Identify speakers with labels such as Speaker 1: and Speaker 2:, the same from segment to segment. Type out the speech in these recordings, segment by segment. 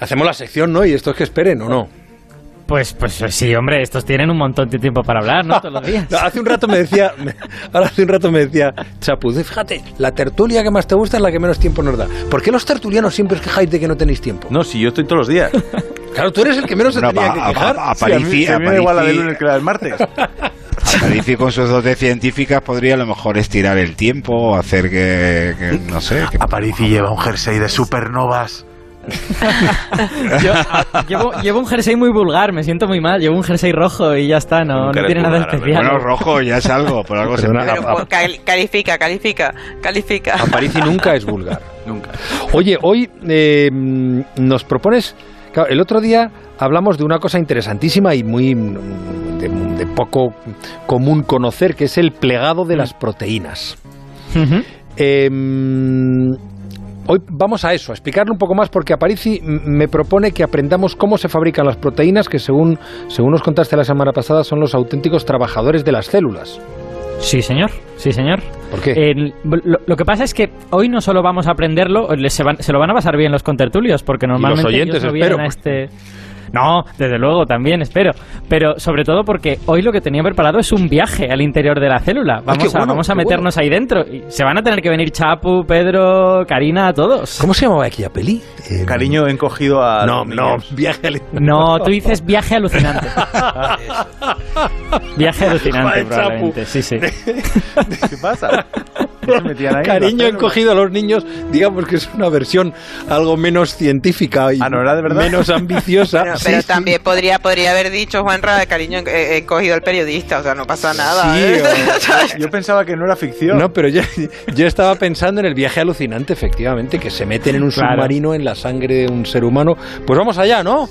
Speaker 1: Hacemos la sección, ¿no? Y esto es que esperen, ¿o no?
Speaker 2: Pues, pues sí, hombre, estos tienen un montón de tiempo para hablar, ¿no? Todos los días.
Speaker 1: hace un rato me decía, ahora hace un rato me decía Chapu, fíjate, la tertulia que más te gusta es la que menos tiempo nos da. ¿Por qué los tertulianos siempre os quejáis de que no tenéis tiempo?
Speaker 3: No, si yo estoy todos los días.
Speaker 1: Claro, tú eres el que menos se tenía que quejar.
Speaker 3: A, a, me igual la de lunes que la del martes.
Speaker 4: Aparici con sus dotes científicas podría a lo mejor estirar el tiempo o hacer que, que no sé. Que
Speaker 3: Aparici lleva un jersey de supernovas.
Speaker 2: Yo, llevo, llevo, un jersey muy vulgar, me siento muy mal. Llevo un jersey rojo y ya está, no, no tiene nada especial.
Speaker 4: Bueno, rojo ya es algo, por algo se
Speaker 5: Pero, a, califica, califica, califica.
Speaker 1: Aparici nunca es vulgar.
Speaker 3: nunca.
Speaker 1: Oye, hoy eh, nos propones. Claro, el otro día hablamos de una cosa interesantísima y muy de, de poco común conocer, que es el plegado de las proteínas.
Speaker 2: Uh -huh.
Speaker 1: eh, Hoy vamos a eso, a explicarlo un poco más porque Aparici me propone que aprendamos cómo se fabrican las proteínas que según, según nos contaste la semana pasada son los auténticos trabajadores de las células.
Speaker 2: Sí, señor. Sí, señor.
Speaker 1: ¿Por qué?
Speaker 2: Eh, lo, lo, que pasa es que hoy no solo vamos a aprenderlo, se, van, se lo van a pasar bien los contertulios, porque normalmente
Speaker 1: los oyentes,
Speaker 2: ellos no
Speaker 1: espero.
Speaker 2: vienen a este... No, desde luego, también, espero. Pero sobre todo porque hoy lo que tenía preparado es un viaje al interior de la célula. Vamos,
Speaker 1: Ay,
Speaker 2: a, vamos a meternos ahí dentro. Y se van a tener que venir Chapu, Pedro, Karina, todos.
Speaker 1: ¿Cómo se llamaba aquella peli?
Speaker 3: Eh, Cariño encogido a.
Speaker 1: No, no, viaje al...
Speaker 2: No, tú dices viaje alucinante. viaje alucinante, probablemente. Sí, sí.
Speaker 3: ¿Qué pasa?
Speaker 1: Ahí Cariño encogido a los niños, digamos que es una versión algo menos científica y
Speaker 3: ah, ¿no era de verdad?
Speaker 1: menos ambiciosa.
Speaker 5: Pero, pero sí, también sí. podría podría haber dicho Juanra cariño encogido al periodista, o sea, no pasa nada.
Speaker 3: Sí,
Speaker 5: ¿eh?
Speaker 3: o, yo pensaba que no era ficción.
Speaker 1: No, pero yo, yo estaba pensando en el viaje alucinante, efectivamente, que se meten en un claro. submarino en la sangre de un ser humano. Pues vamos allá, ¿no?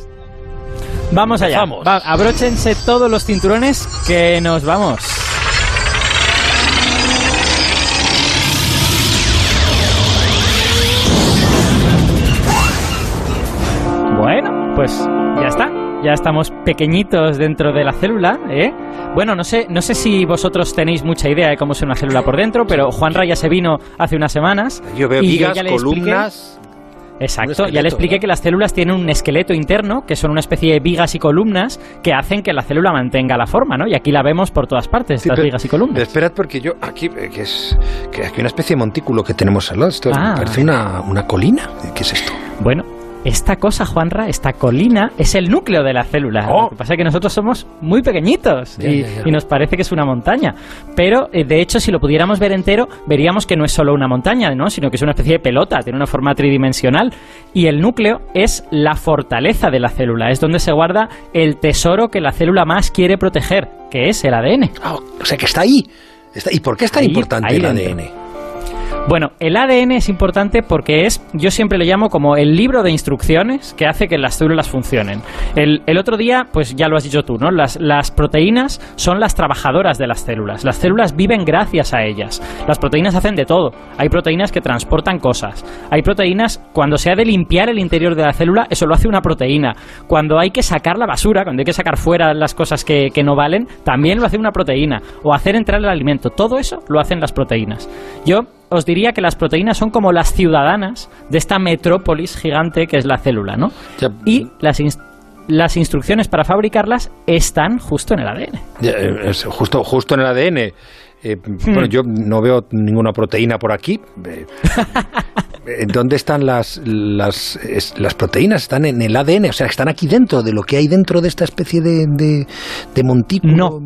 Speaker 2: Vamos allá.
Speaker 1: Vamos.
Speaker 2: Va, abróchense todos los cinturones que nos vamos. Pues ya está. Ya estamos pequeñitos dentro de la célula, ¿eh? Bueno, no sé, no sé si vosotros tenéis mucha idea de cómo es una célula por dentro, pero Juan Raya se vino hace unas semanas.
Speaker 1: Yo veo
Speaker 2: y
Speaker 1: vigas,
Speaker 2: yo ya le
Speaker 1: columnas.
Speaker 2: Expliqué, Exacto, ya le expliqué que las células tienen un esqueleto interno, que son una especie de vigas y columnas que hacen que la célula mantenga la forma, ¿no? Y aquí la vemos por todas partes, estas
Speaker 1: pero,
Speaker 2: vigas y columnas.
Speaker 1: Esperad, porque yo aquí, que es que aquí una especie de montículo que tenemos al lado, esto ah. parece una, una colina. ¿Qué es esto?
Speaker 2: Bueno, esta cosa, Juanra, esta colina, es el núcleo de la célula.
Speaker 1: Oh.
Speaker 2: Lo que pasa es que nosotros somos muy pequeñitos y, nos parece que es una montaña. Pero, eh, de hecho, si lo pudiéramos ver entero, veríamos que no es solo una montaña, ¿no? sino que es una especie de pelota, tiene una forma tridimensional. Y el núcleo es la fortaleza de la célula, es donde se guarda el tesoro que la célula más quiere proteger, que es el ADN.
Speaker 1: Oh, o sea, que está ahí. Está, ¿Y por qué es tan
Speaker 2: ahí,
Speaker 1: importante
Speaker 2: ahí
Speaker 1: el. ADN?
Speaker 2: Bueno, el ADN es importante porque es, yo siempre lo llamo como el libro de instrucciones que hace que las células funcionen. El, otro día, pues ya lo has dicho tú, ¿no? Las, las, proteínas son las trabajadoras de las células. Las células viven gracias a ellas. Las proteínas hacen de todo. Hay proteínas que transportan cosas. Hay proteínas, cuando se ha de limpiar el interior de la célula, eso lo hace una proteína. Cuando hay que sacar la basura, cuando hay que sacar fuera las cosas que, que no valen, también lo hace una proteína. O hacer entrar el alimento. Todo eso lo hacen las proteínas. Yo os diría que las proteínas son como las ciudadanas de esta metrópolis gigante que es la célula, ¿no?
Speaker 1: Ya.
Speaker 2: Y las, las instrucciones para fabricarlas están justo en el ADN.
Speaker 1: Es justo, justo en el ADN. Eh, hmm. Bueno, yo no veo ninguna proteína por aquí. Eh, ¿Dónde están las, las, es, las, proteínas? Están en el ADN, o sea, están aquí dentro de lo que hay dentro de esta especie de, de, de montículo.
Speaker 2: No,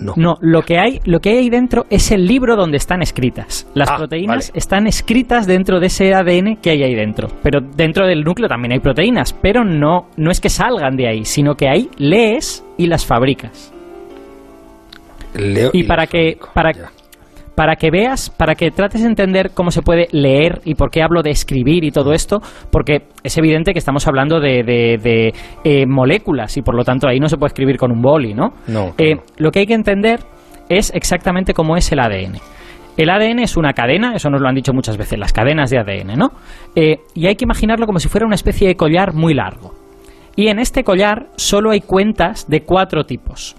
Speaker 2: no, no, lo que hay, lo que hay ahí dentro es el libro donde están escritas. Las
Speaker 1: ah,
Speaker 2: proteínas
Speaker 1: vale.
Speaker 2: están escritas dentro de ese ADN que hay ahí dentro. Pero dentro del núcleo también hay proteínas, pero no, no es que salgan de ahí, sino que ahí lees y las fabricas.
Speaker 1: Leo
Speaker 2: y, y para que para
Speaker 1: ya
Speaker 2: para que veas, para que trates de entender cómo se puede leer y por qué hablo de escribir y todo esto, porque es evidente que estamos hablando de, de, de eh, moléculas y por lo tanto ahí no se puede escribir con un boli, ¿no?
Speaker 1: No.
Speaker 2: Eh, lo que hay que entender es exactamente cómo es el ADN. El ADN es una cadena, eso nos lo han dicho muchas veces, las cadenas de ADN, ¿no? Eh, y hay que imaginarlo como si fuera una especie de collar muy largo. Y en este collar solo hay cuentas de cuatro tipos.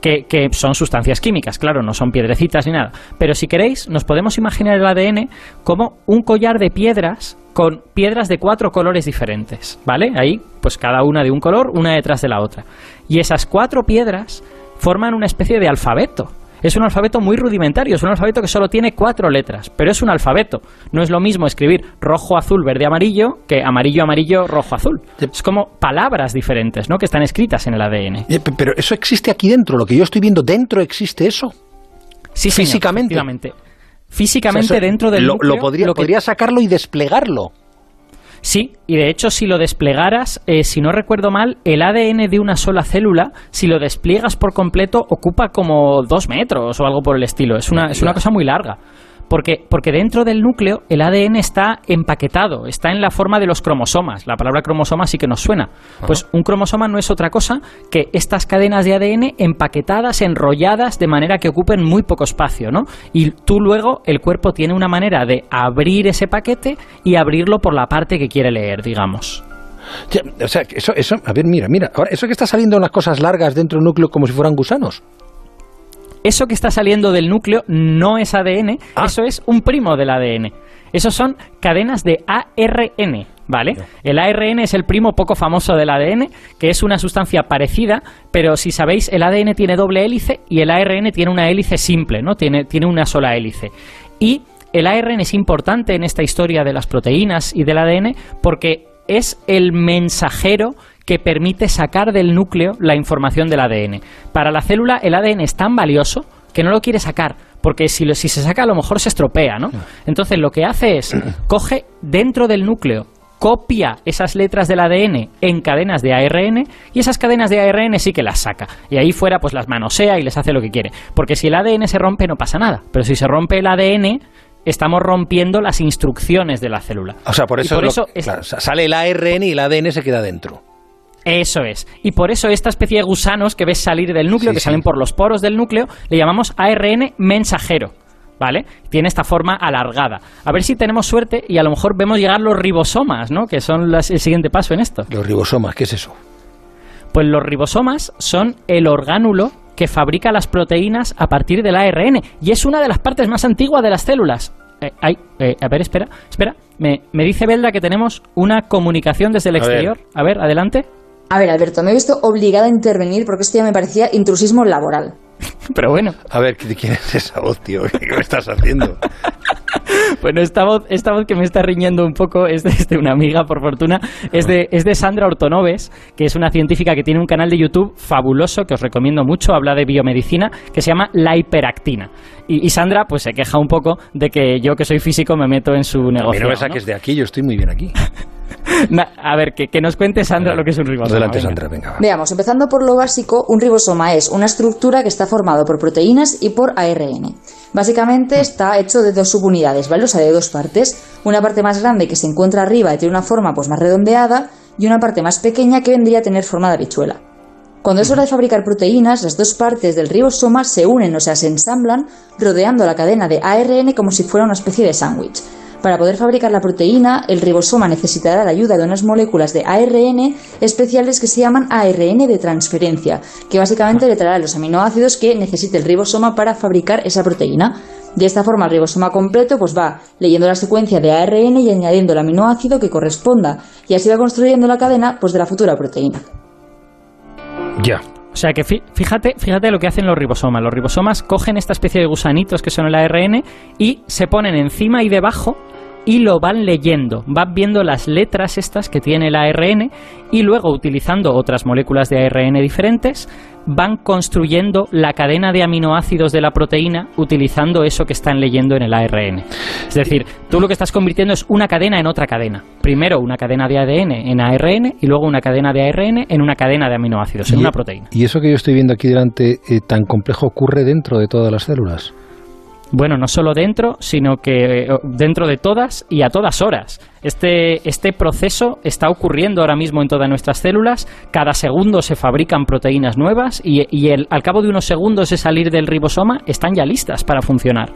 Speaker 2: Que, que son sustancias químicas, claro, no son piedrecitas ni nada. Pero si queréis, nos podemos imaginar el ADN como un collar de piedras con piedras de cuatro colores diferentes, ¿vale? Ahí, pues cada una de un color, una detrás de la otra. Y esas cuatro piedras forman una especie de alfabeto. Es un alfabeto muy rudimentario, es un alfabeto que solo tiene cuatro letras, pero es un alfabeto. No es lo mismo escribir rojo, azul, verde, amarillo que amarillo, amarillo, rojo, azul. Es como palabras diferentes, ¿no? Que están escritas en el ADN.
Speaker 1: Eh, pe- Pero eso existe aquí dentro, lo que yo estoy viendo dentro existe eso.
Speaker 2: Sí, señor,
Speaker 1: Físicamente.
Speaker 2: Físicamente
Speaker 1: O sea, eso
Speaker 2: dentro del
Speaker 1: lo,
Speaker 2: núcleo,
Speaker 1: lo podría,
Speaker 2: lo que-
Speaker 1: podría sacarlo y desplegarlo.
Speaker 2: Sí, y de hecho si lo desplegaras, eh, si no recuerdo mal, el ADN de una sola célula, si lo despliegas por completo, ocupa como dos metros o algo por el estilo. Es una, es una cosa muy larga. Porque, porque dentro del núcleo el ADN está empaquetado, está en la forma de los cromosomas. La palabra cromosoma sí que nos suena. Pues un cromosoma no es otra cosa que estas cadenas de ADN empaquetadas, enrolladas, de manera que ocupen muy poco espacio, ¿no? Y tú luego, el cuerpo tiene una manera de abrir ese paquete y abrirlo por la parte que quiere leer, digamos.
Speaker 1: Ya, O sea, eso, eso, a ver, mira, mira, ahora, eso que está saliendo unas cosas largas dentro del núcleo como si fueran gusanos.
Speaker 2: Eso que está saliendo del núcleo no es ADN,
Speaker 1: Ah.
Speaker 2: eso es un primo del ADN. Esos son cadenas de ARN, ¿vale? El ARN es el primo poco famoso del ADN, que es una sustancia parecida, pero si sabéis, el ADN tiene doble hélice y el ARN tiene una hélice simple, ¿no? Tiene, tiene una sola hélice. Y el ARN es importante en esta historia de las proteínas y del ADN porque es el mensajero que permite sacar del núcleo la información del ADN. Para la célula el ADN es tan valioso que no lo quiere sacar, porque si, lo- si se saca a lo mejor se estropea, ¿no? Entonces lo que hace es, coge dentro del núcleo, copia esas letras del ADN en cadenas de ARN y esas cadenas de ARN sí que las saca. Y ahí fuera pues las manosea y les hace lo que quiere. Porque si el ADN se rompe no pasa nada, pero si se rompe el ADN estamos rompiendo las instrucciones de la célula.
Speaker 1: O sea, por eso,
Speaker 2: por
Speaker 1: lo-
Speaker 2: eso es-
Speaker 1: claro, sale el ARN y el ADN se queda dentro.
Speaker 2: Eso es. Y por eso esta especie de gusanos que ves salir del núcleo,
Speaker 1: Sí,
Speaker 2: que
Speaker 1: sí.
Speaker 2: salen por los poros del núcleo, le llamamos ARN mensajero. ¿Vale? Tiene esta forma alargada. A ver si tenemos suerte y a lo mejor vemos llegar los ribosomas, ¿no? Que son las- el siguiente paso en esto.
Speaker 1: Los ribosomas, ¿qué es eso?
Speaker 2: Pues los ribosomas son el orgánulo que fabrica las proteínas a partir del ARN y es una de las partes más antiguas de las células. Eh, ay, eh, a ver, espera, espera. Me, me dice Belda que tenemos una comunicación desde el
Speaker 1: A ver.
Speaker 2: exterior. A ver, adelante.
Speaker 6: A ver, Alberto, me he visto obligada a intervenir porque esto ya me parecía intrusismo laboral.
Speaker 2: Pero bueno,
Speaker 1: A ver, ¿de ¿quién es esa voz, tío? ¿Qué me estás haciendo?
Speaker 2: Bueno, esta voz, esta voz que me está riñendo un poco es de, es de una amiga, por fortuna. Es de, es de Sandra Ortonoves, que es una científica que tiene un canal de YouTube fabuloso, que os recomiendo mucho, habla de biomedicina, que se llama La Hiperactina. Y, y Sandra, pues se queja un poco de que yo, que soy físico, me meto en su negocio.
Speaker 1: no me saques de aquí, yo estoy muy bien aquí.
Speaker 2: Na- A ver, que, que nos cuente Sandra lo que es un ribosoma.
Speaker 1: Adelante,
Speaker 2: venga.
Speaker 1: Sandra, venga.
Speaker 6: Veamos, empezando por lo básico, un ribosoma es una estructura que está formado por proteínas y por ARN. Básicamente está hecho de dos subunidades, ¿vale? O sea, de dos partes. Una parte más grande que se encuentra arriba y tiene una forma pues más redondeada y una parte más pequeña que vendría a tener forma de habichuela. Cuando es hora de fabricar proteínas, las dos partes del ribosoma se unen, o sea, se ensamblan, rodeando la cadena de ARN como si fuera una especie de sándwich. Para poder fabricar la proteína, el ribosoma necesitará la ayuda de unas moléculas de ARN especiales que se llaman ARN de transferencia, que básicamente le traerá los aminoácidos que necesite el ribosoma para fabricar esa proteína. De esta forma, el ribosoma completo pues va leyendo la secuencia de ARN y añadiendo el aminoácido que corresponda, y así va construyendo la cadena pues, de la futura proteína.
Speaker 1: Ya.
Speaker 2: O sea que fí- fíjate, fíjate lo que hacen los ribosomas. Los ribosomas cogen esta especie de gusanitos que son el ARN y se ponen encima y debajo y lo van leyendo. Van viendo las letras estas que tiene el ARN y luego utilizando otras moléculas de ARN diferentes van construyendo la cadena de aminoácidos de la proteína utilizando eso que están leyendo en el ARN. Es decir, tú lo que estás convirtiendo es una cadena en otra cadena. Primero una cadena de ADN en ARN y luego una cadena de ARN en una cadena de aminoácidos, en una proteína.
Speaker 1: ¿Y eso que yo estoy viendo aquí delante eh, tan complejo ocurre dentro de todas las células?
Speaker 2: Bueno, no solo dentro, sino que eh, dentro de todas y a todas horas. Este, este proceso está ocurriendo ahora mismo en todas nuestras células. Cada segundo se fabrican proteínas nuevas y, y el- al cabo de unos segundos de salir del ribosoma están ya listas para funcionar.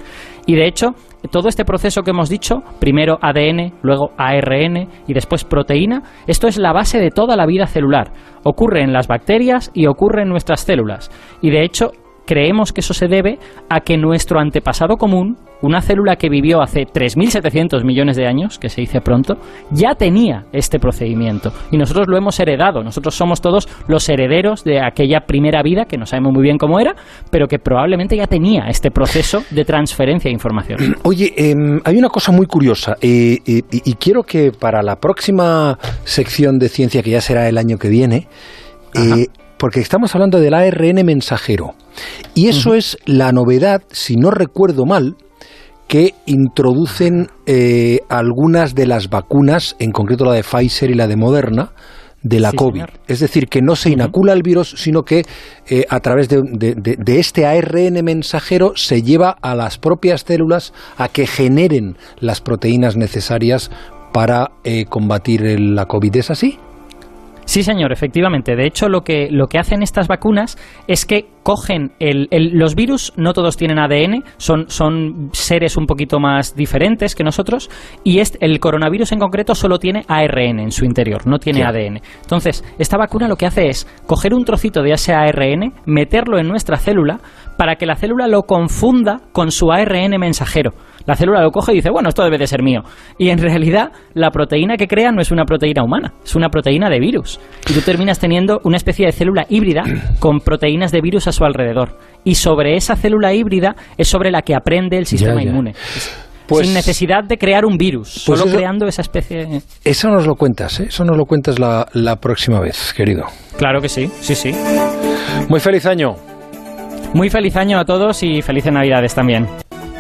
Speaker 2: Y de hecho, todo este proceso que hemos dicho, primero ADN, luego ARN y después proteína, esto es la base de toda la vida celular. Ocurre en las bacterias y ocurre en nuestras células. Y de hecho, creemos que eso se debe a que nuestro antepasado común, una célula que vivió hace 3.700 millones de años, que se dice pronto, ya tenía este procedimiento. Y nosotros lo hemos heredado. Nosotros somos todos los herederos de aquella primera vida, que no sabemos muy bien cómo era, pero que probablemente ya tenía este proceso de transferencia de información.
Speaker 1: Oye, em, hay una cosa muy curiosa eh, eh, y, quiero que para la próxima sección de ciencia, que ya será el año que viene, eh, porque estamos hablando del ARN mensajero. Y eso es la novedad, si no recuerdo mal, que introducen eh, algunas de las vacunas, en concreto la de Pfizer y la de Moderna, de la
Speaker 2: Sí,
Speaker 1: COVID.
Speaker 2: señor.
Speaker 1: Es decir, que no se inocula el virus, sino que eh, a través de, de- de- de este ARN mensajero se lleva a las propias células a que generen las proteínas necesarias para eh, combatir el- la COVID. ¿Es así?
Speaker 2: Sí, señor, efectivamente. De hecho, lo que, lo que hacen estas vacunas es que cogen el, el- los virus, no todos tienen ADN, son, son seres un poquito más diferentes que nosotros, y este, el coronavirus en concreto solo tiene ARN en su interior, no tiene. ADN. Entonces, esta vacuna lo que hace es coger un trocito de ese ARN, meterlo en nuestra célula, para que la célula lo confunda con su ARN mensajero. La célula lo coge y dice, bueno, esto debe de ser mío. Y en realidad, la proteína que crea no es una proteína humana, es una proteína de virus. Y tú terminas teniendo una especie de célula híbrida con proteínas de virus a su alrededor. Y sobre esa célula híbrida es sobre la que aprende el sistema
Speaker 1: ya.
Speaker 2: inmune.
Speaker 1: Pues-
Speaker 2: Sin necesidad de crear un virus,
Speaker 1: Pues
Speaker 2: solo
Speaker 1: eso-
Speaker 2: creando esa especie.
Speaker 1: Eso nos lo cuentas, ¿eh? Eso nos lo cuentas la, la próxima vez, querido.
Speaker 2: Claro que sí, sí, sí.
Speaker 1: Muy feliz año.
Speaker 2: Muy feliz año a todos y felices Navidades también.